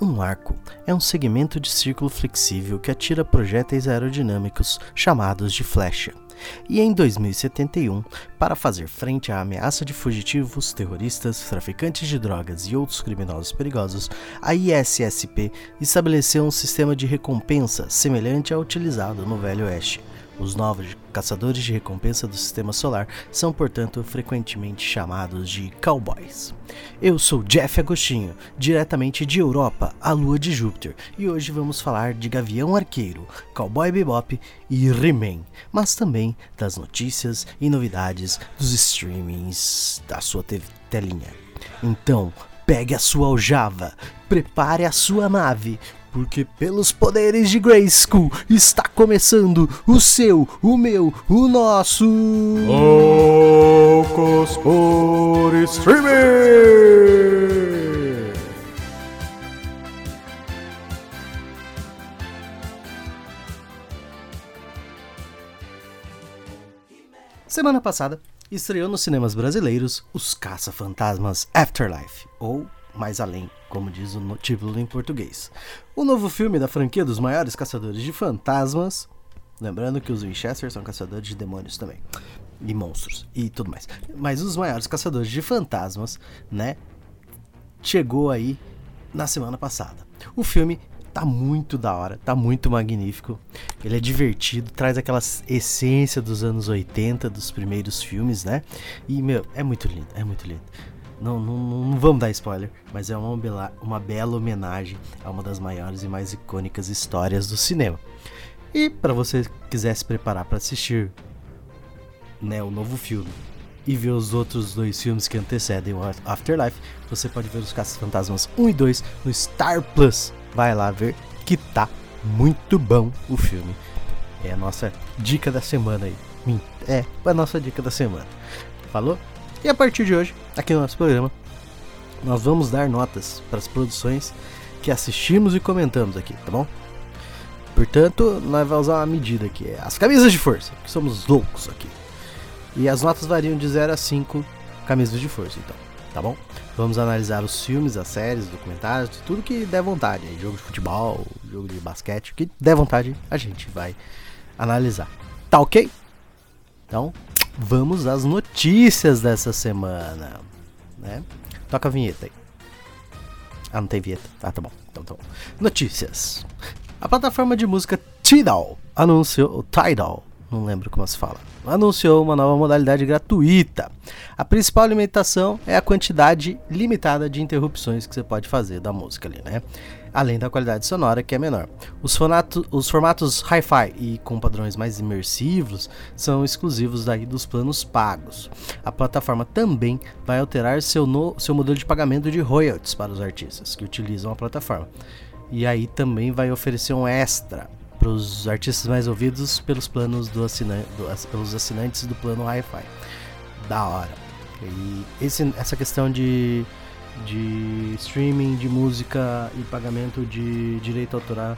Um arco é um segmento de círculo flexível que atira projéteis aerodinâmicos chamados de flecha. E em 2071, para fazer frente à ameaça de fugitivos, terroristas, traficantes de drogas e outros criminosos perigosos, a ISSP estabeleceu um sistema de recompensa semelhante ao utilizado no Velho Oeste. Os novos caçadores de recompensa do sistema solar são, portanto, frequentemente chamados de cowboys. Eu sou Jeff Agostinho, diretamente de Europa, a lua de Júpiter, e hoje vamos falar de Gavião Arqueiro, Cowboy Bebop e He-Man, mas também das notícias e novidades dos streamings da sua telinha. Então, pegue a sua aljava, prepare a sua nave, porque pelos poderes de Grayskull está começando o seu, o meu, o nosso. Loucos por Streaming! Semana passada estreou nos cinemas brasileiros Os Caça-Fantasmas Afterlife, ou mais além, como diz o título em português. O novo filme da franquia dos maiores caçadores de fantasmas. Lembrando que os Winchester são caçadores de demônios também. E monstros e tudo mais. Mas os maiores caçadores de fantasmas, né? Chegou aí na semana passada. O filme tá muito da hora, tá muito magnífico. Ele é divertido, traz aquela essência dos anos 80, dos primeiros filmes, né? E, meu, é muito lindo, é muito lindo. Não, não, não, vamos dar spoiler, mas é uma, bela, uma bela homenagem a uma das maiores e mais icônicas histórias do cinema. E para você quiser se preparar para assistir né, o novo filme e ver os outros dois filmes que antecedem o Afterlife, você pode ver os Caças Fantasmas 1 e 2 no Star Plus. Vai lá ver que tá muito bom o filme. É a nossa dica da semana aí. É, a nossa dica da semana. Falou? E a partir de hoje, aqui no nosso programa, nós vamos dar notas para as produções que assistimos e comentamos aqui, tá bom? Portanto, nós vamos usar uma medida aqui, é as camisas de força, que somos loucos aqui. E as notas variam de 0 a 5 camisas de força, então, tá bom? Vamos analisar os filmes, as séries, documentários, tudo que der vontade, aí, jogo de futebol, jogo de basquete, o que der vontade, a gente vai analisar. Tá ok? Então, vamos às notícias dessa semana, né? Toca a vinheta aí. Ah, não tem vinheta. Ah, tá bom. Então tá bom. Notícias. A plataforma de música Tidal anunciou. Tidal, não lembro como se fala. Anunciou uma nova modalidade gratuita. A principal limitação é a quantidade limitada de interrupções que você pode fazer da música ali, né? Além da qualidade sonora que é menor. Os, fonato, os formatos hi-fi e com padrões mais imersivos são exclusivos daí dos planos pagos. A plataforma também vai alterar seu, no, seu modelo de pagamento de royalties para os artistas que utilizam a plataforma. E aí também vai oferecer um extra para os artistas mais ouvidos pelos planos do assinante, pelos assinantes do plano hi-fi. Da hora. E esse, essa questão de de streaming de música e pagamento de direito autoral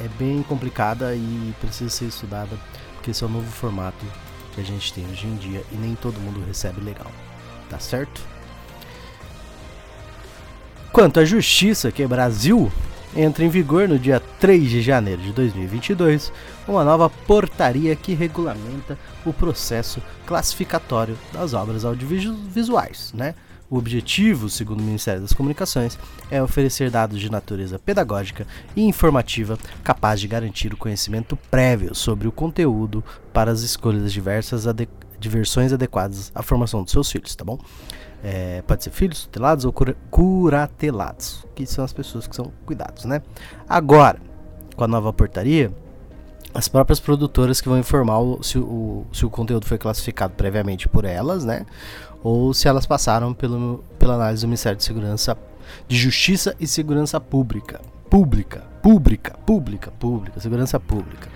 é bem complicada e precisa ser estudada, porque esse é o novo formato que a gente tem hoje em dia e nem todo mundo recebe legal, tá certo? Quanto à justiça, que é Brasil, entra em vigor no dia 3 de janeiro de 2022 uma nova portaria que regulamenta o processo classificatório das obras audiovisuais, né? O objetivo, segundo o Ministério das Comunicações, é oferecer dados de natureza pedagógica e informativa capazes de garantir o conhecimento prévio sobre o conteúdo para as escolhas diversas ade de versões adequadas à formação dos seus filhos, tá bom? É, pode ser filhos, tutelados ou cura curatelados, que são as pessoas que são cuidados, né? Agora, com a nova portaria, as próprias produtoras que vão informar o, se, o, se o conteúdo foi classificado previamente por elas, né? ou se elas passaram pelo, pela análise do Ministério de Segurança de Justiça e Segurança Pública. Pública, pública, pública, pública, segurança pública.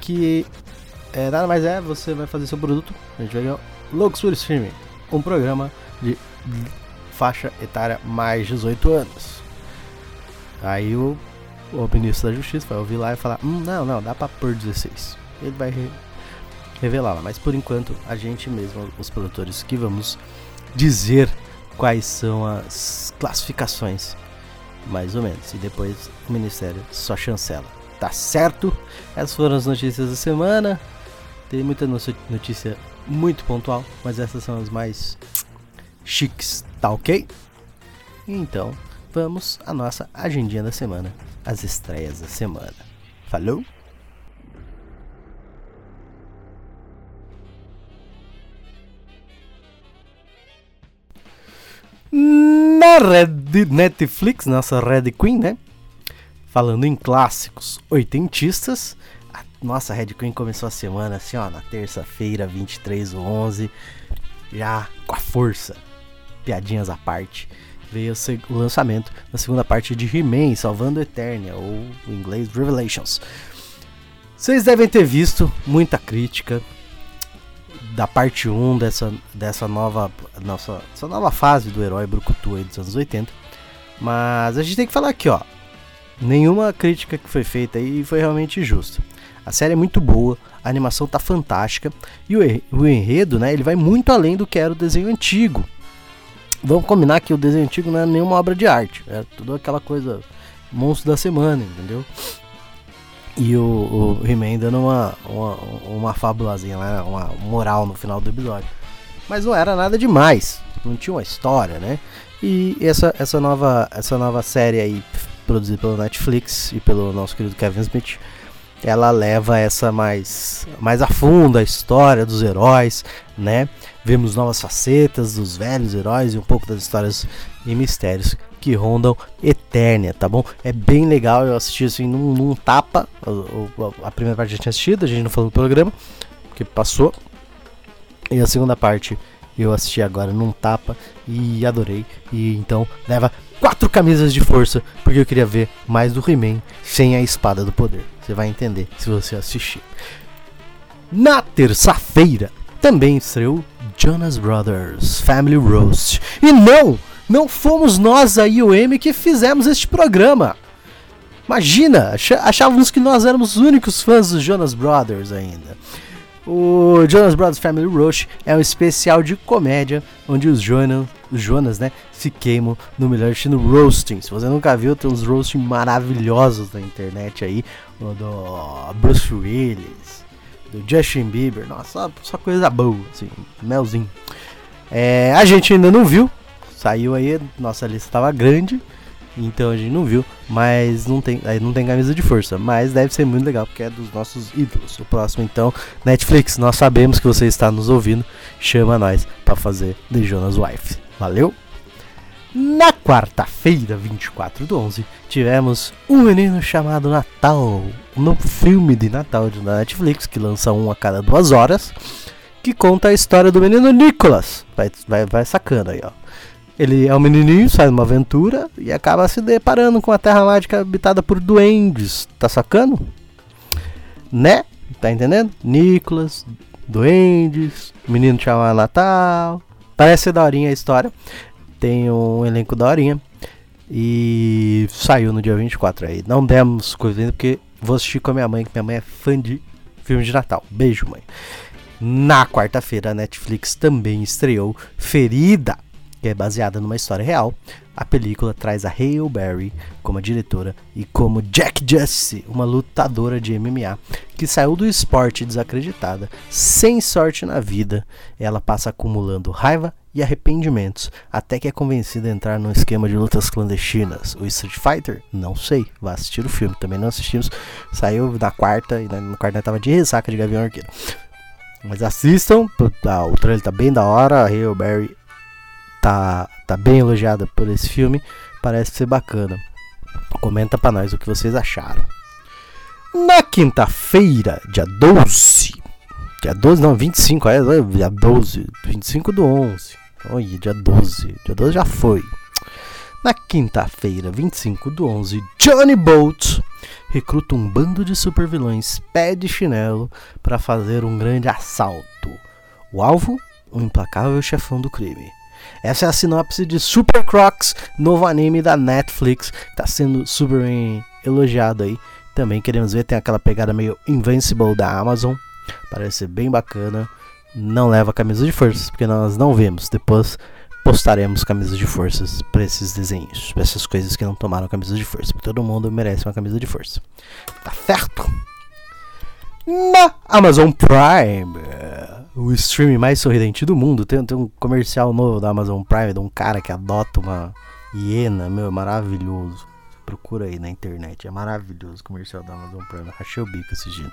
Que é, nada mais é, você vai fazer seu produto, a gente vai ganhar Logos for Streaming, um programa de faixa etária mais 18 anos. Aí o, o ministro da Justiça vai ouvir lá e falar: hum, não, não, dá pra pôr 16. Ele vai revelá-la. Mas por enquanto, a gente mesmo, os produtores, que vamos dizer quais são as classificações mais ou menos. E depois o Ministério só chancela. Tá certo? Essas foram as notícias da semana. Tem muita notícia muito pontual, mas essas são as mais chiques, tá ok? Então, vamos à nossa agendinha da semana, as estreias da semana. Falou? Na Red Netflix, nossa Red Queen, né? Falando em clássicos oitentistas, a nossa Red Queen começou a semana assim, ó, na terça-feira, 23 do 11, já com a força, piadinhas à parte, veio o lançamento da segunda parte de He-Man, Salvando Eternia, ou em inglês Revelations. Vocês devem ter visto muita crítica, da parte 1 dessa, dessa nova nossa essa nova fase do herói brucutu aí dos anos 80. Mas a gente tem que falar aqui, ó. Nenhuma crítica que foi feita aí foi realmente justa. A série é muito boa, a animação tá fantástica e o, enredo, né, ele vai muito além do que era o desenho antigo. Vamos combinar que o desenho antigo não é nenhuma obra de arte, é tudo aquela coisa monstro da semana, entendeu? E o, o He-Man dando uma, uma, uma fábulazinha lá, uma moral no final do episódio. Mas não era nada demais, não tinha uma história, né? E essa, essa, nova, essa nova série aí, produzida pelo Netflix e pelo nosso querido Kevin Smith, ela leva essa mais, mais a fundo a história dos heróis, né? Vemos novas facetas dos velhos heróis e um pouco das histórias e mistérios que rondam Eternia, tá bom? É bem legal, eu assisti assim num, num tapa. A, a, primeira parte já tinha assistido, a gente não falou do programa, porque passou. E a segunda parte eu assisti agora num tapa e adorei. E então leva quatro camisas de força, porque eu queria ver mais do He-Man sem a espada do poder. Você vai entender se você assistir. Na terça-feira também estreou Jonas Brothers Family Roast. E não! Não fomos nós, a IOM, que fizemos este programa. Imagina, achávamos que nós éramos os únicos fãs dos Jonas Brothers ainda. O Jonas Brothers Family Roast é um especial de comédia onde os Jonas, os Jonas né, se queimam no melhor estilo roasting. Se você nunca viu, tem uns roasting maravilhosos na internet aí. O do Bruce Willis, do Justin Bieber. Nossa, só coisa boa, assim, melzinho. É, a gente ainda não viu, Saiu aí, nossa lista estava grande, então a gente não viu, mas não tem, aí não tem camisa de força, mas deve ser muito legal porque é dos nossos ídolos. O próximo então, Netflix, nós sabemos que você está nos ouvindo, chama nós para fazer The Jonas Wife. Valeu? Na quarta-feira, 24 do 11, tivemos Um Menino Chamado Natal, um filme de Natal da Netflix, que lança um a cada duas horas, que conta a história do menino Nicholas. Vai, vai, vai sacando aí, ó. Ele é um menininho, sai numa aventura e acaba se deparando com a Terra Mágica habitada por duendes. Tá sacando? Né? Tá entendendo? Nicolas, duendes, menino chamado Natal. Parece ser daorinha a história. Tem um elenco daorinha. E saiu no dia 24 aí. Não demos coisa ainda porque vou assistir com a minha mãe, que minha mãe é fã de filme de Natal. Beijo, mãe. Na quarta-feira, a Netflix também estreou Ferida que é baseada numa história real, a película traz a Hale Berry como diretora e como Jack Justice, uma lutadora de MMA que saiu do esporte desacreditada, sem sorte na vida. Ela passa acumulando raiva e arrependimentos até que é convencida a entrar num esquema de lutas clandestinas. O Street Fighter? Não sei. Vá assistir o filme. Também não assistimos. Saiu na quarta e na quarta tava de ressaca de Gavião Arqueiro. Mas assistam, o trailer tá bem da hora. A Hale Berry tá, tá bem elogiada por esse filme, parece ser bacana. Comenta para nós o que vocês acharam. Na quinta-feira, dia 12, dia 12 não, 25, é, dia 12, 25 do 11. Olha, dia 12, dia 12 já foi. Na quinta-feira, 25 do 11, Johnny Bolt recruta um bando de supervilões pé de chinelo para fazer um grande assalto. O alvo? O implacável chefão do crime. Essa é a sinopse de Super Crocs, novo anime da Netflix, que tá sendo super bem elogiado aí. Também queremos ver, tem aquela pegada meio Invincible da Amazon, parece ser bem bacana. Não leva camisa de força, porque nós não vemos. Depois postaremos camisas de forças para esses desenhos, para essas coisas que não tomaram camisas de força. Todo mundo merece uma camisa de força. Tá certo? Na Amazon Prime, o streaming mais sorridente do mundo, tem, tem um comercial novo da Amazon Prime de um cara que adota uma hiena, meu, maravilhoso. Procura aí na internet, é maravilhoso o comercial da Amazon Prime. Rachei o bico assistindo,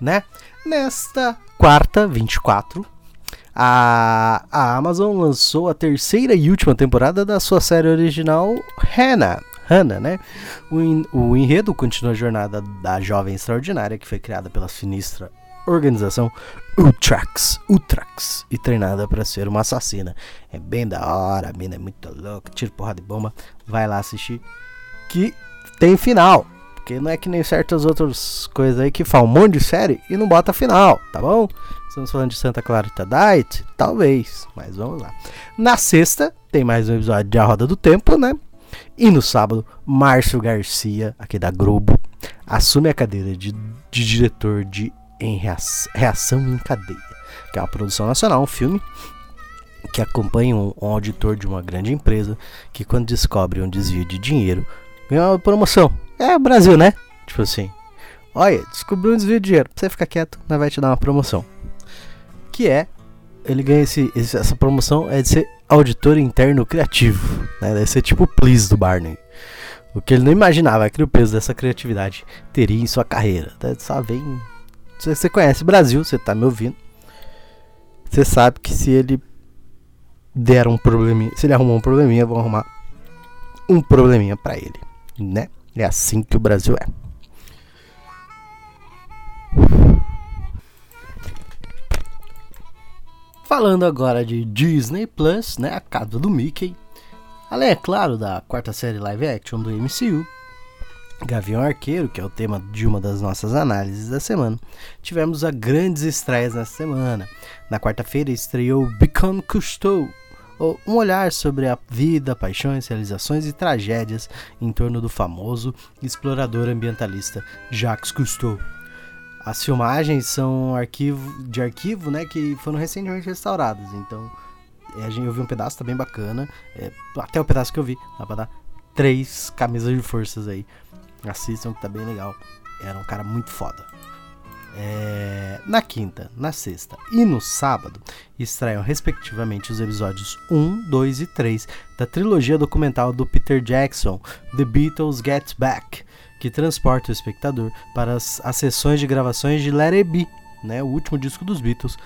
né? Nesta quarta, 24, a, a Amazon lançou a terceira e última temporada da sua série original Hannah. Hannah, né? O, in, o enredo continua a jornada da jovem extraordinária que foi criada pela sinistra organização Utrax, Utrax e treinada para ser uma assassina. É bem da hora, a mina é muito louca, tira porrada de bomba. Vai lá assistir que tem final. Porque não é que nem certas outras coisas aí que falam um monte de série e não bota final, tá bom? Estamos falando de Santa Clarita Diet? Talvez, mas vamos lá. Na sexta, tem mais um episódio de A Roda do Tempo, né? E no sábado, Márcio Garcia, aqui da Globo, assume a cadeira de, de diretor de em reação, em Cadeia, que é uma produção nacional, um filme que acompanha um, um auditor de uma grande empresa que, quando descobre um desvio de dinheiro, ganha uma promoção. É o Brasil, né? Tipo assim, olha, descobriu um desvio de dinheiro, você ficar quieto, nós vai te dar uma promoção que é ele ganha esse, essa promoção é de ser auditor interno criativo, né? Deve ser tipo o Please do Barney. O que ele não imaginava é que o peso dessa criatividade teria em sua carreira. Tá? Só vem. Se você conhece o Brasil, você tá me ouvindo. Você sabe que se ele der um probleminha, se ele arrumar um probleminha, vão arrumar um probleminha para ele, né? É assim que o Brasil é. Falando agora de Disney Plus, né, a casa do Mickey. Além, é claro, da quarta série live action do MCU, Gavião Arqueiro, que é o tema de uma das nossas análises da semana. Tivemos a grandes estreias nessa semana. Na quarta-feira estreou Become Cousteau, um olhar sobre a vida, paixões, realizações e tragédias em torno do famoso explorador ambientalista Jacques Cousteau. As filmagens são arquivo, de arquivo, né, que foram recentemente restauradas. Então, é, eu vi um pedaço, tá bem bacana. É, até o pedaço que eu vi, dá pra dar três camisas de forças aí. Assistam que tá bem legal. Era um cara muito foda. É, na quinta, na sexta e no sábado estreiam respectivamente os episódios 1, 2 e 3 da trilogia documental do Peter Jackson, The Beatles Get Back, que transporta o espectador para as, as sessões de gravações de Let It Be, né, o último disco dos Beatles,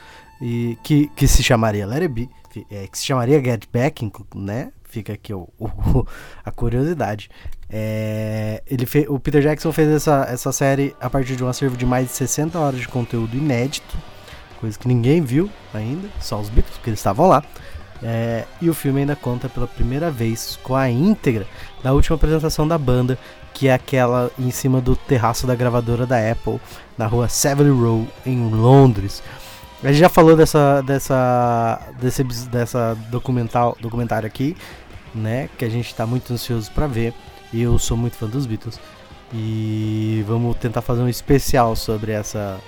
e que, que se chamaria Let It Be, é, que se chamaria Get Back, né? Fica aqui o, o a curiosidade. É, ele o Peter Jackson fez essa, essa série a partir de um acervo de mais de 60 horas de conteúdo inédito, coisa que ninguém viu ainda, só os Beatles, porque eles estavam lá. É, e o filme ainda conta pela primeira vez com a íntegra da última apresentação da banda, que é aquela em cima do terraço da gravadora da Apple, na rua Savile Row, em Londres. A gente já falou dessa, dessa, desse, dessa documental, documentário aqui, né? Que a gente está muito ansioso para ver. E eu sou muito fã dos Beatles. E vamos tentar fazer um especial sobre essa,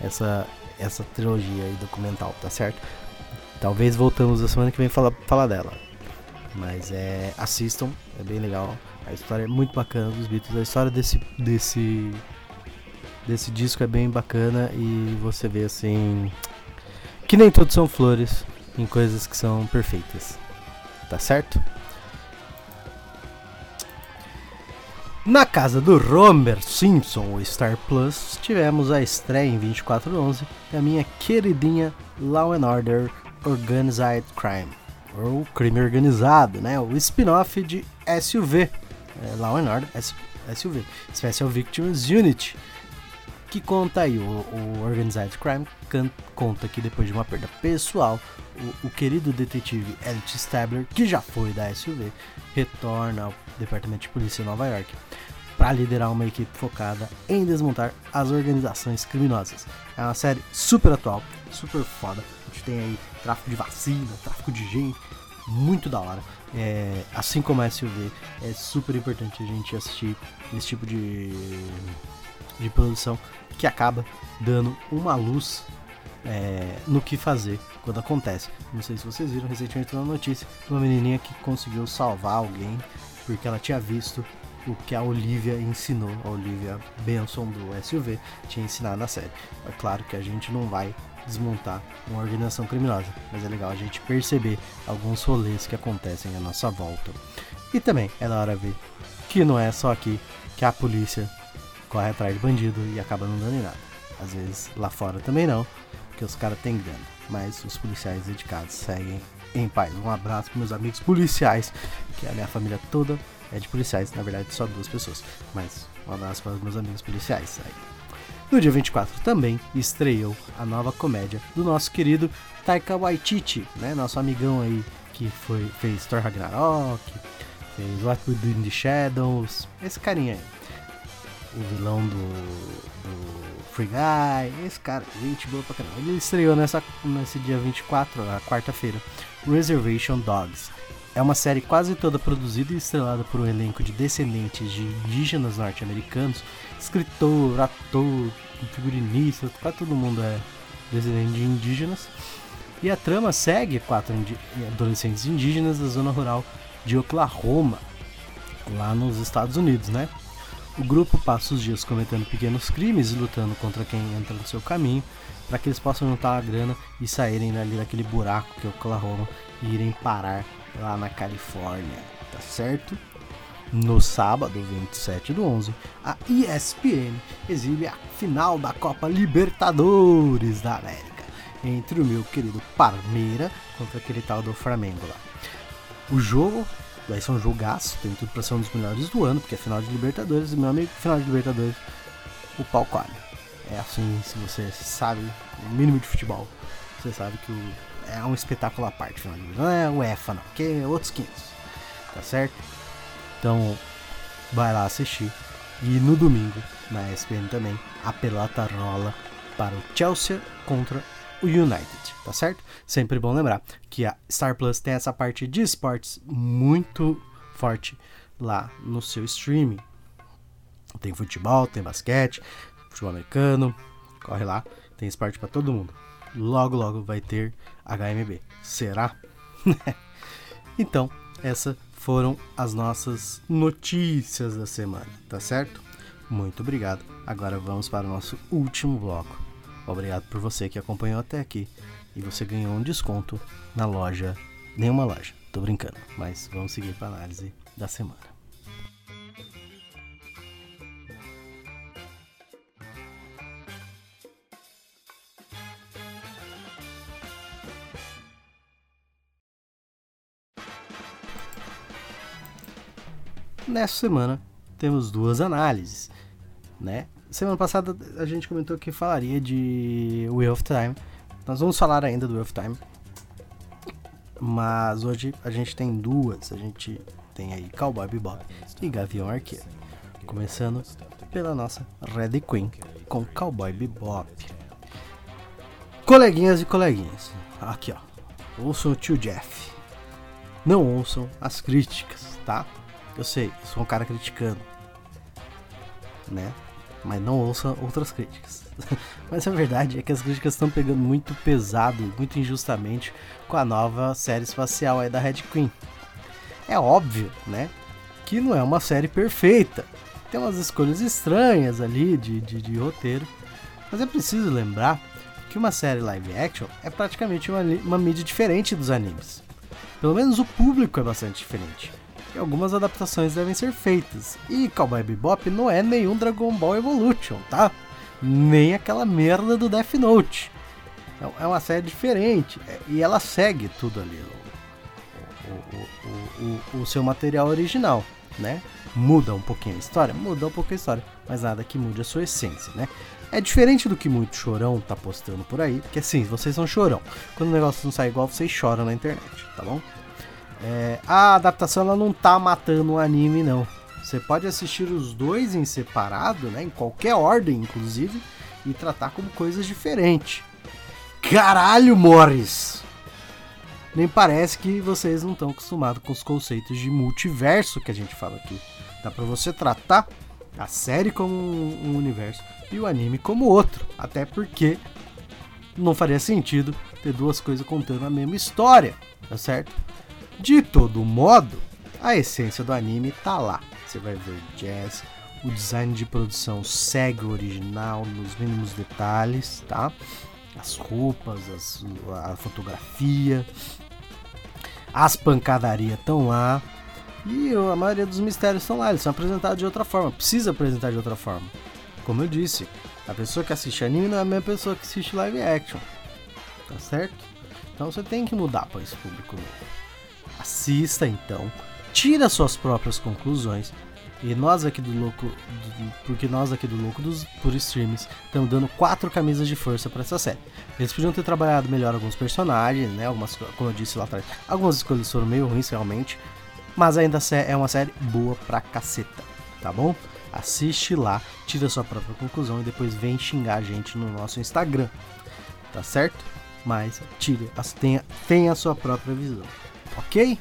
essa, essa trilogia aí documental, tá certo? Talvez voltamos a semana que vem falar, falar dela. Mas é. Assistam, é bem legal. A história é muito bacana dos Beatles. A história desse, desse, desse disco é bem bacana e você vê assim. Que nem todos são flores em coisas que são perfeitas. Tá certo? Na casa do Romer Simpson, o Star Plus, tivemos a estreia em 2411 da minha queridinha Law and Order Organized Crime, ou Crime Organizado, né? O spin-off de SUV, é, Law and Order SUV, Special Victims Unit, que conta aí, o, o Organized Crime conta que depois de uma perda pessoal, o, o querido detetive Elliot Stabler, que já foi da SUV, retorna ao Departamento de Polícia de Nova York para liderar uma equipe focada em desmontar as organizações criminosas. É uma série super atual, super foda. A gente tem aí tráfico de vacina, tráfico de gente, muito da hora. É, assim como a SUV, é super importante a gente assistir esse tipo de, de produção que acaba dando uma luz é, no que fazer quando acontece. Não sei se vocês viram recentemente uma notícia de uma menininha que conseguiu salvar alguém porque ela tinha visto o que a Olivia ensinou, a Olivia Benson do SUV tinha ensinado na série. É claro que a gente não vai desmontar uma organização criminosa, mas é legal a gente perceber alguns rolês que acontecem à nossa volta. E também é da hora ver que não é só aqui que a polícia corre atrás de bandido e acaba não dando em nada. Às vezes lá fora também não, porque os caras têm grana, mas os policiais dedicados seguem em paz. Um abraço para meus amigos policiais, que a minha família toda é de policiais, na verdade só duas pessoas, mas um abraço para os meus amigos policiais. Aí. No dia 24 também estreou a nova comédia do nosso querido Taika Waititi, né? Nosso amigão aí que foi, fez Thor Ragnarok, fez What We Do in the Shadows, esse carinha aí. O vilão do, do Free Guy, esse cara, gente boa pra caramba. Ele estreou nessa, nesse dia 24, na quarta-feira, Reservation Dogs. É uma série quase toda produzida e estrelada por um elenco de descendentes de indígenas norte-americanos, escritor, ator, figurinista, quase todo mundo é descendente de indígenas. E a trama segue quatro adolescentes indígenas da zona rural de Oklahoma, lá nos Estados Unidos, né? O grupo passa os dias cometendo pequenos crimes e lutando contra quem entra no seu caminho, para que eles possam juntar a grana e saírem ali daquele buraco que é Oklahoma e irem parar lá na Califórnia, tá certo? No sábado, 27 do 11, a ESPN exibe a final da Copa Libertadores da América, entre o meu querido Parmeira contra aquele tal do Flamengo lá. O jogo vai ser um jogaço, tem tudo pra ser um dos melhores do ano, porque é final de Libertadores, e meu amigo, final de Libertadores, o pau come. É assim, se você sabe o mínimo de futebol, você sabe que o é um espetáculo à parte, não é o EFA não, que é outros 500, tá certo? Então, vai lá assistir. E no domingo, na ESPN também, a pelota rola para o Chelsea contra o United, tá certo? Sempre bom lembrar que a Star Plus tem essa parte de esportes muito forte lá no seu streaming. Tem futebol, tem basquete, futebol americano, corre lá, tem esporte para todo mundo. Logo, logo vai ter HMB. Será? então, essas foram as nossas notícias da semana, tá certo? Muito obrigado. Agora vamos para o nosso último bloco. Obrigado por você que acompanhou até aqui e você ganhou um desconto na loja. Nenhuma loja, tô brincando, mas vamos seguir para análise da semana. Nessa semana temos duas análises, né? Semana passada a gente comentou que falaria de Wheel of Time. Nós vamos falar ainda do Wheel of Time. Mas hoje a gente tem duas. A gente tem aí Cowboy Bebop e Gavião Arqueiro. Começando pela nossa Red Queen com Cowboy Bebop. Coleguinhas e coleguinhas, aqui ó, ouçam o tio Jeff. Não ouçam as críticas, tá? Eu sei, eu sou um cara criticando. Né? Mas não ouça outras críticas. Mas a verdade é que as críticas estão pegando muito pesado, muito injustamente, com a nova série espacial aí da Red Queen. É óbvio, né? Que não é uma série perfeita. Tem umas escolhas estranhas ali de, de, de roteiro. Mas é preciso lembrar que uma série live action é praticamente uma, uma mídia diferente dos animes. Pelo menos o público é bastante diferente e algumas adaptações devem ser feitas. E Cowboy Bebop não é nenhum Dragon Ball Evolution, tá? Nem aquela merda do Death Note. É, é uma série diferente é, e ela segue tudo ali, o, o, o, o, seu material original, né? Muda um pouquinho a história, muda um pouquinho a história, mas nada que mude a sua essência, né? É diferente do que muito chorão tá postando por aí, porque assim, vocês são chorão. Quando o negócio não sai igual, vocês choram na internet, tá bom? É, a adaptação ela não tá matando o anime, não. Você pode assistir os dois em separado, né, em qualquer ordem, inclusive, e tratar como coisas diferentes. Caralho, Morris! Nem parece que vocês não estão acostumados com os conceitos de multiverso que a gente fala aqui. Dá pra você tratar a série como um universo e o anime como outro. Até porque não faria sentido ter duas coisas contando a mesma história, tá certo? De todo modo, a essência do anime tá lá. Você vai ver jazz, o design de produção segue o original nos mínimos detalhes, tá? As roupas, as, a fotografia, as pancadarias estão lá. E a maioria dos mistérios estão lá, eles são apresentados de outra forma. Precisa apresentar de outra forma. Como eu disse, a pessoa que assiste anime não é a mesma pessoa que assiste live action. Tá certo? Então você tem que mudar para esse público novo. Assista então, tira suas próprias conclusões. E nós aqui do Louco, do, porque nós aqui do Louco dos por streams estamos dando quatro camisas de força para essa série. Eles podiam ter trabalhado melhor alguns personagens, né? Algumas, como eu disse lá atrás, algumas escolhas foram meio ruins realmente, mas ainda é uma série boa pra caceta, tá bom? Assiste lá, tira sua própria conclusão e depois vem xingar a gente no nosso Instagram, tá certo? Mas tire, tenha, tenha a sua própria visão, ok?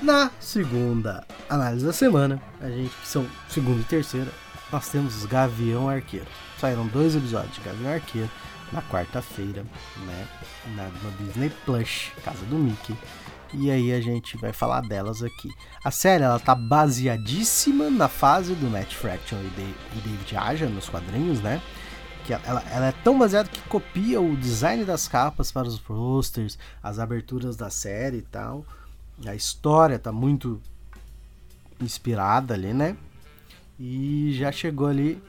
Na segunda análise da semana, a gente, que são segunda e terceira, nós temos os Gavião Arqueiro. Saíram dois episódios de Gavião Arqueiro na quarta-feira, né? Na, no Disney Plus, casa do Mickey. E aí a gente vai falar delas aqui. A série ela tá baseadíssima na fase do Matt Fraction e, David Aja nos quadrinhos, né? Que ela, ela é tão baseada que copia o design das capas para os posters, as aberturas da série e tal. A história tá muito inspirada ali, né? E já chegou ali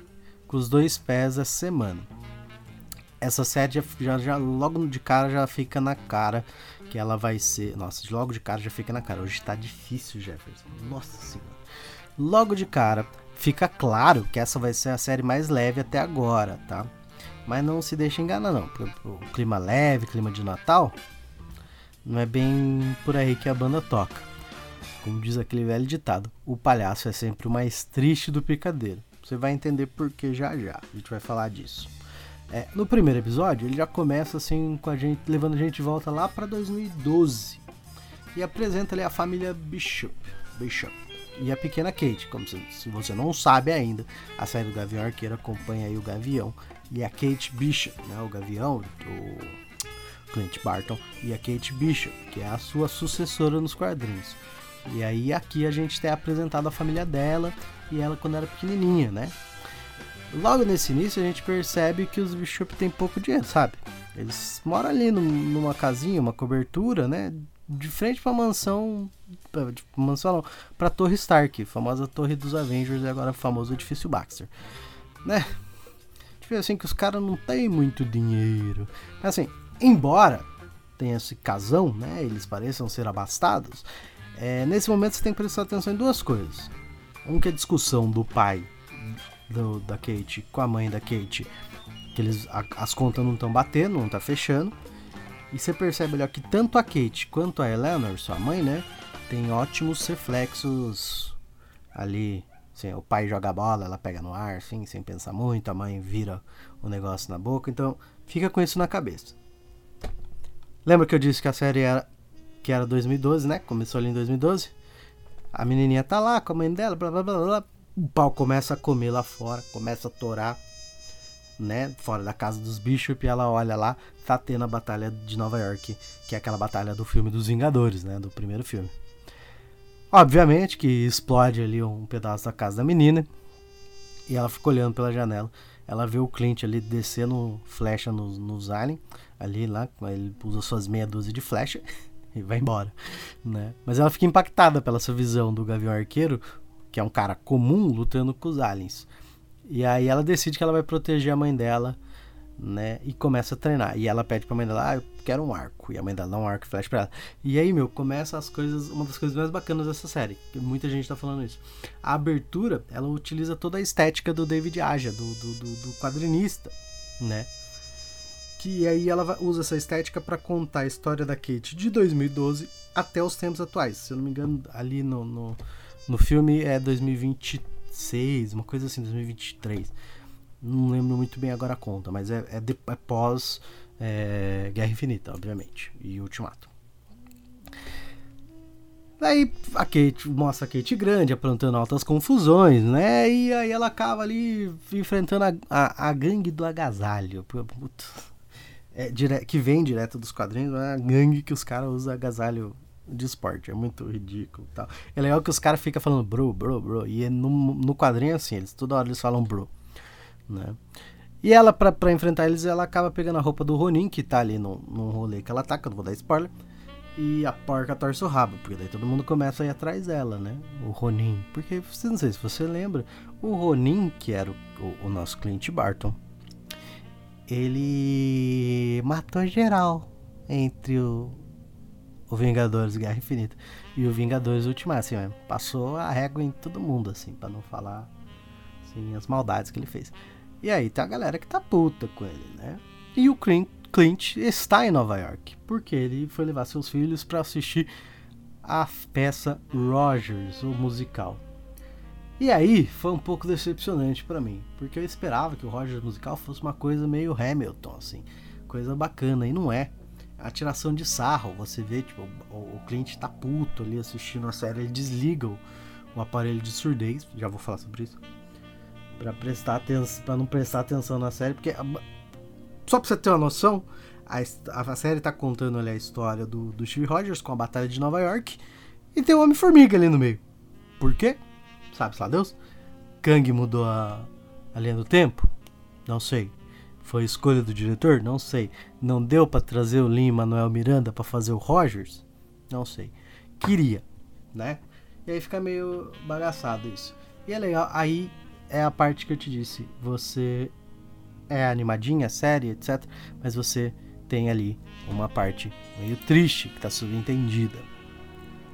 com os dois pés essa semana. Essa série já, já, já logo de cara já fica na cara que ela vai ser. Nossa, logo de cara já fica na cara. Hoje tá difícil, Jefferson. Nossa senhora. Logo de cara, fica claro que essa vai ser a série mais leve até agora, tá? Mas não se deixe enganar, não. O clima leve, clima de Natal, não é bem por aí que a banda toca. Como diz aquele velho ditado, o palhaço é sempre o mais triste do picadeiro. Você vai entender por que já já. A gente vai falar disso. É, no primeiro episódio, ele já começa assim com a gente levando a gente de volta lá para 2012 e apresenta ali a família Bishop, Bishop e a pequena Kate. Como se, se você não sabe ainda, a série do Gavião Arqueiro acompanha aí o Gavião e a Kate Bishop, né, o Gavião, o Clint Barton e a Kate Bishop, que é a sua sucessora nos quadrinhos. E aí aqui a gente tem apresentado a família dela e ela quando era pequenininha, né? Logo nesse início a gente percebe que os Bishop têm pouco dinheiro, sabe? Eles moram ali numa casinha, uma cobertura, né? De frente pra mansão. Pra, mansão não, pra Torre Stark, famosa Torre dos Avengers e agora famoso edifício Baxter. Né? Tipo assim que os caras não têm muito dinheiro. Mas assim, embora tenha esse casão, né? Eles pareçam ser abastados. É, nesse momento você tem que prestar atenção em duas coisas. Um que é a discussão do pai do, da Kate com a mãe da Kate, que eles a, as contas não estão batendo, não tá fechando. E você percebe olha, que tanto a Kate quanto a Eleanor, sua mãe, né, tem ótimos reflexos ali. Assim, o pai joga a bola, ela pega no ar, assim, sem pensar muito, a mãe vira o negócio na boca. Então, fica com isso na cabeça. Lembra que eu disse que a série era que era 2012, né? Começou ali em 2012. A menininha tá lá com a mãe dela, blá blá blá blá o pau começa a comer lá fora, começa a torar, né? Fora da casa dos Bishop, e ela olha lá, tá tendo a batalha de Nova York, que é aquela batalha do filme dos Vingadores, né? Do primeiro filme. Obviamente que explode ali um pedaço da casa da menina, e ela fica olhando pela janela. Ela vê o Clint ali descendo flecha nos, nos aliens, ali lá, ele usa suas meia dúzia de flecha e vai embora, né? Mas ela fica impactada pela sua visão do Gavião Arqueiro, que é um cara comum lutando com os aliens. E aí ela decide que ela vai proteger a mãe dela, né? E começa a treinar. E ela pede pra mãe dela, ah, eu quero um arco. E a mãe dela dá um arco flash pra ela. E aí, meu, começa as coisas, uma das coisas mais bacanas dessa série. Que muita gente tá falando isso. A abertura, ela utiliza toda a estética do David Aja, do, do, do, do quadrinista, né? Que aí ela usa essa estética para contar a história da Kate de 2012 até os tempos atuais. Se eu não me engano, ali no, no no filme é 2026, uma coisa assim, 2023. Não lembro muito bem agora a conta, mas é, é, de, é pós é, Guerra Infinita, obviamente, e Ultimato. Daí a Kate mostra a Kate grande, aprontando altas confusões, né? E aí ela acaba ali enfrentando a, a, a gangue do agasalho. É, dire, que vem direto dos quadrinhos, é a gangue que os caras usam agasalho de esporte. É muito ridículo tal. É legal que os caras ficam falando bro, bro, bro. E é no, no quadrinho assim, eles toda hora eles falam bro. Né? E ela, pra, pra enfrentar eles, ela acaba pegando a roupa do Ronin, que tá ali no, no rolê que ela tá, que eu não vou dar spoiler e a porca torce o rabo, porque daí todo mundo começa a ir atrás dela, né? O Ronin. Porque, não sei se você lembra, o Ronin, que era o, o, o nosso Clint Barton, ele matou geral entre o, o Vingadores Guerra Infinita e o Vingadores Ultimato, assim, passou a régua em todo mundo, assim, para não falar assim, as maldades que ele fez. E aí tem a galera que tá puta com ele, né? E o Clint Clint está em Nova York, porque ele foi levar seus filhos para assistir a peça Rogers, o musical. E aí foi um pouco decepcionante para mim, porque eu esperava que o Rogers musical fosse uma coisa meio Hamilton, assim, coisa bacana, e não é. A tiração de sarro, você vê, tipo, o, o Clint tá puto ali assistindo a série, ele desliga o, o aparelho de surdez, já vou falar sobre isso, para prestar atenção, para não prestar atenção na série, porque só pra você ter uma noção, a, a série tá contando ali a história do, do Steve Rogers com a Batalha de Nova York e tem o Homem-Formiga ali no meio. Por quê? Sabe lá Deus? Kang mudou a, a linha do tempo? Não sei. Foi escolha do diretor? Não sei. Não deu para trazer o Lin Manuel Miranda para fazer o Rogers? Não sei. Queria, né? E aí fica meio bagaçado isso. E é legal, aí é a parte que eu te disse. Você é animadinha, série, etc. Mas você tem ali uma parte meio triste que está subentendida.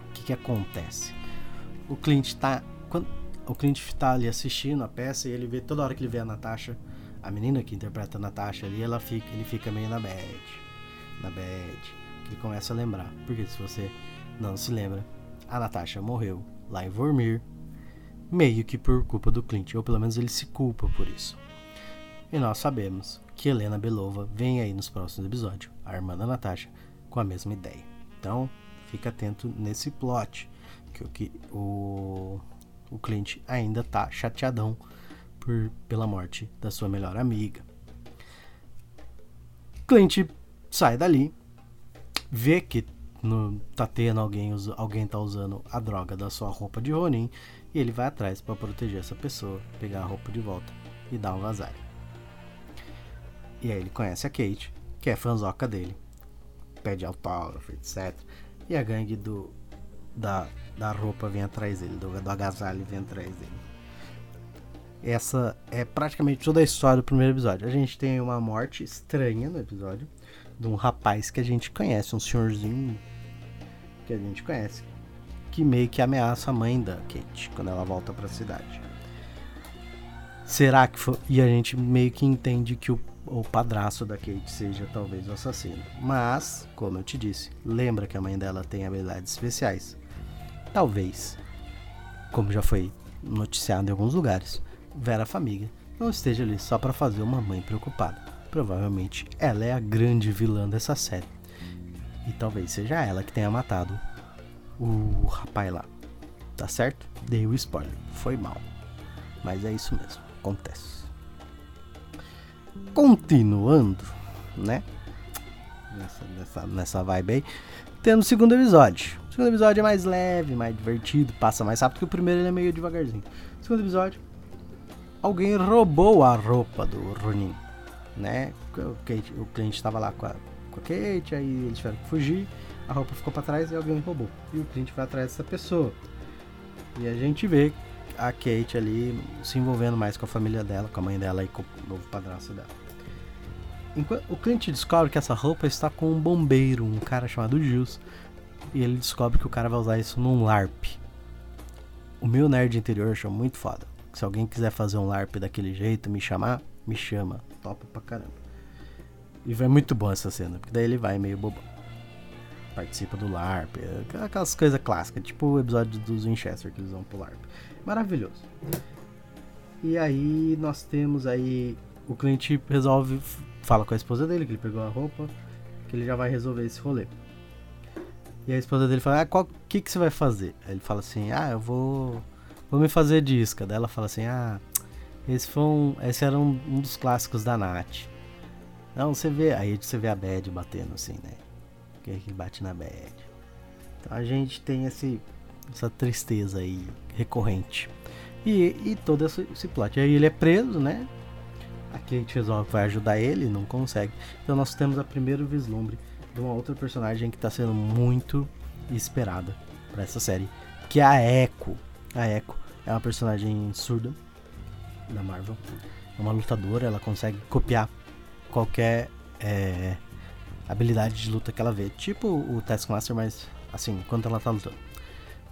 O que, que acontece? O Clint está o Clint está ali assistindo a peça e ele vê toda hora que ele vê a Natasha, a menina que interpreta a Natasha ali, ela fica, ele fica meio na bad, na bad. Ele começa a lembrar, porque se você não se lembra, a Natasha morreu lá em Vormir, meio que por culpa do Clint, ou pelo menos ele se culpa por isso. E nós sabemos que Helena Belova vem aí nos próximos episódios, a irmã da Natasha, com a mesma ideia. Então, fica atento nesse plot, que o, que o, o Clint ainda tá chateadão por, pela morte da sua melhor amiga. Clint sai dali, vê que no, tá tendo alguém, alguém tá usando a droga da sua roupa de Ronin e ele vai atrás para proteger essa pessoa, pegar a roupa de volta e dar um vazar. E aí ele conhece a Kate, que é fanzoca dele. Pede autógrafo, etc. E a gangue do da, da roupa vem atrás dele, do, do agasalho vem atrás dele. Essa é praticamente toda a história do primeiro episódio. A gente tem uma morte estranha no episódio de um rapaz que a gente conhece, um senhorzinho que a gente conhece, que meio que ameaça a mãe da Kate quando ela volta para a cidade. Será que foi? E a gente meio que entende que o o padrasto da Kate seja talvez o assassino. Mas, como eu te disse, lembra que a mãe dela tem habilidades especiais. Talvez, como já foi noticiado em alguns lugares, Vera Família não esteja ali só para fazer uma mãe preocupada. Provavelmente ela é a grande vilã dessa série. E talvez seja ela que tenha matado o rapaz lá. Tá certo? Dei o spoiler. Foi mal. Mas é isso mesmo. Acontece. Continuando, né? Nessa, nessa, nessa vibe aí. Temos o segundo episódio. O segundo episódio é mais leve, mais divertido, passa mais rápido que o primeiro ele é meio devagarzinho. O segundo episódio, alguém roubou a roupa do Ronin, né? O, Kate, o cliente estava lá com a, com a Kate, aí eles tiveram que fugir, a roupa ficou para trás e alguém roubou. E o cliente vai atrás dessa pessoa. E a gente vê a Kate ali se envolvendo mais com a família dela, com a mãe dela e com o novo padrasto dela. Enquanto, o cliente descobre que essa roupa está com um bombeiro, um cara chamado Jules, e ele descobre que o cara vai usar isso num LARP. O meu nerd interior achou muito foda. Se alguém quiser fazer um LARP daquele jeito, me chamar, me chama. Topa pra caramba. E vai muito bom essa cena, porque daí ele vai meio bobão. Participa do LARP, aquelas coisas clássicas, tipo o episódio dos Winchester que eles vão pro LARP. Maravilhoso. E aí nós temos aí o cliente resolve fala com a esposa dele que ele pegou a roupa, que ele já vai resolver esse rolê. E a esposa dele fala, ah, qual que, que você vai fazer? Aí ele fala assim, ah, eu vou. Vou me fazer disca. Daí ela fala assim, ah, esse foi um. Esse era um, um dos clássicos da Nath. Não, você vê. Aí você vê a Bad batendo assim, né? Que bate na Bad. Então a gente tem esse, essa tristeza aí recorrente. E, e todo esse, esse plot. Aí ele é preso, né? A Kate resolve que vai ajudar ele, não consegue. Então nós temos a primeiro vislumbre de uma outra personagem que está sendo muito esperada para essa série, que é a Echo. A Echo é uma personagem surda da Marvel. É uma lutadora, ela consegue copiar qualquer é, habilidade de luta que ela vê. Tipo o Taskmaster, mas assim, enquanto ela tá lutando.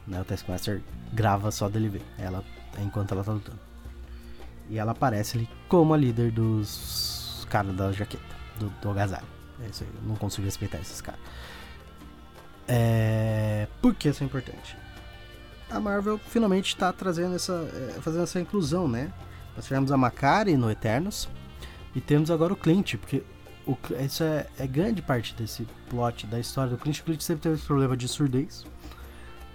Né? O Taskmaster grava só dele ver, ela, enquanto ela tá lutando. E ela aparece ali como a líder dos caras da jaqueta, do, do agasalho. É isso aí, eu não consigo respeitar esses caras. É... Por que isso é importante? A Marvel finalmente está trazendo essa. É, fazendo essa inclusão, né? Nós tivemos a Macari no Eternos e temos agora o Clint, porque o, isso é, é, grande parte desse plot da história do Clint. O Clint sempre teve esse problema de surdez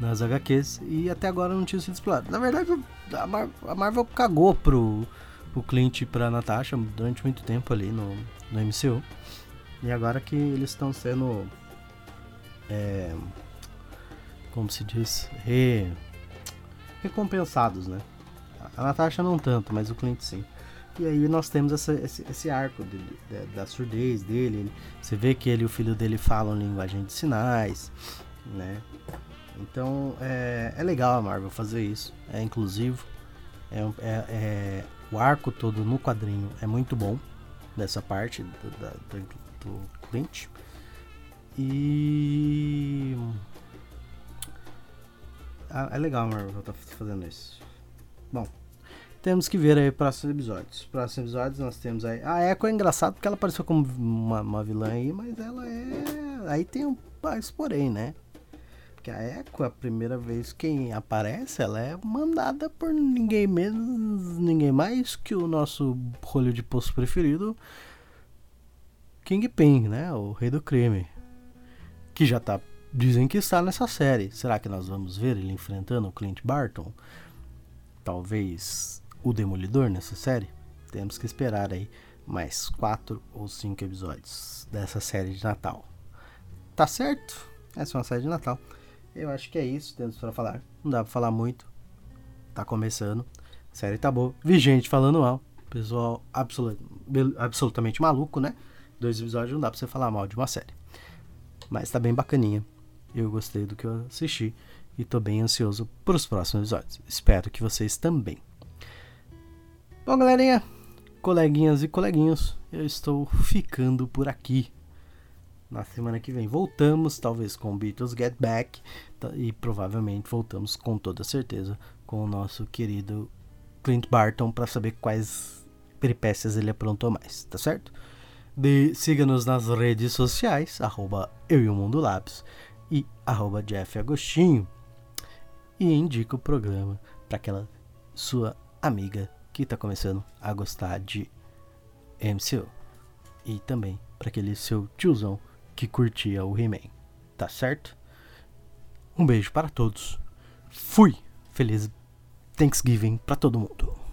nas HQs e até agora não tinha sido explorado. Na verdade, a, Mar a Marvel cagou pro, pro Clint e pra Natasha durante muito tempo ali no, no MCU. E agora que eles estão sendo. É, como se diz? Re, recompensados, né? A Natasha não tanto, mas o Clint sim. E aí nós temos essa, esse, esse, arco da, da, surdez dele. Você vê que ele e o filho dele falam linguagem de sinais, né? Então é, é legal a Marvel fazer isso. É inclusivo. É, é, é, o arco todo no quadrinho é muito bom dessa parte do, do, do Clint. E ah, é legal a Marvel tá fazendo isso. Bom, temos que ver aí próximos episódios. Próximos episódios nós temos aí. A Echo é engraçado porque ela apareceu como uma, uma vilã aí, mas ela é. Aí tem um mais porém, né? Porque a Echo, a primeira vez que aparece, ela é mandada por ninguém menos, ninguém mais que o nosso rolho de poço preferido, Kingpin, né? O rei do crime. Que já tá. Dizem que está nessa série. Será que nós vamos ver ele enfrentando o Clint Barton? Talvez o Demolidor nessa série? Temos que esperar aí mais quatro ou cinco episódios dessa série de Natal. Tá certo? Essa é uma série de Natal. Eu acho que é isso. Temos para falar. Não dá pra falar muito. Tá começando. A série tá boa. Vi gente falando mal. Pessoal absolut, absolutamente maluco, né? dois episódios não dá pra você falar mal de uma série. Mas tá bem bacaninha. Eu gostei do que eu assisti e tô bem ansioso pros próximos episódios. Espero que vocês também. Bom, galerinha, coleguinhas e coleguinhos, eu estou ficando por aqui. Na semana que vem voltamos, talvez com Beatles Get Back, e provavelmente voltamos com toda certeza com o nosso querido Clint Barton para saber quais peripécias ele aprontou mais, tá certo? siga-nos nas redes sociais, arroba eu e o Mundo Lápis e arroba Jeff Agostinho. E indica o programa para aquela sua amiga que está começando a gostar de MCU. E também para aquele seu tiozão que curtia o He-Man. Tá certo? Um beijo para todos. Fui! Feliz Thanksgiving para todo mundo.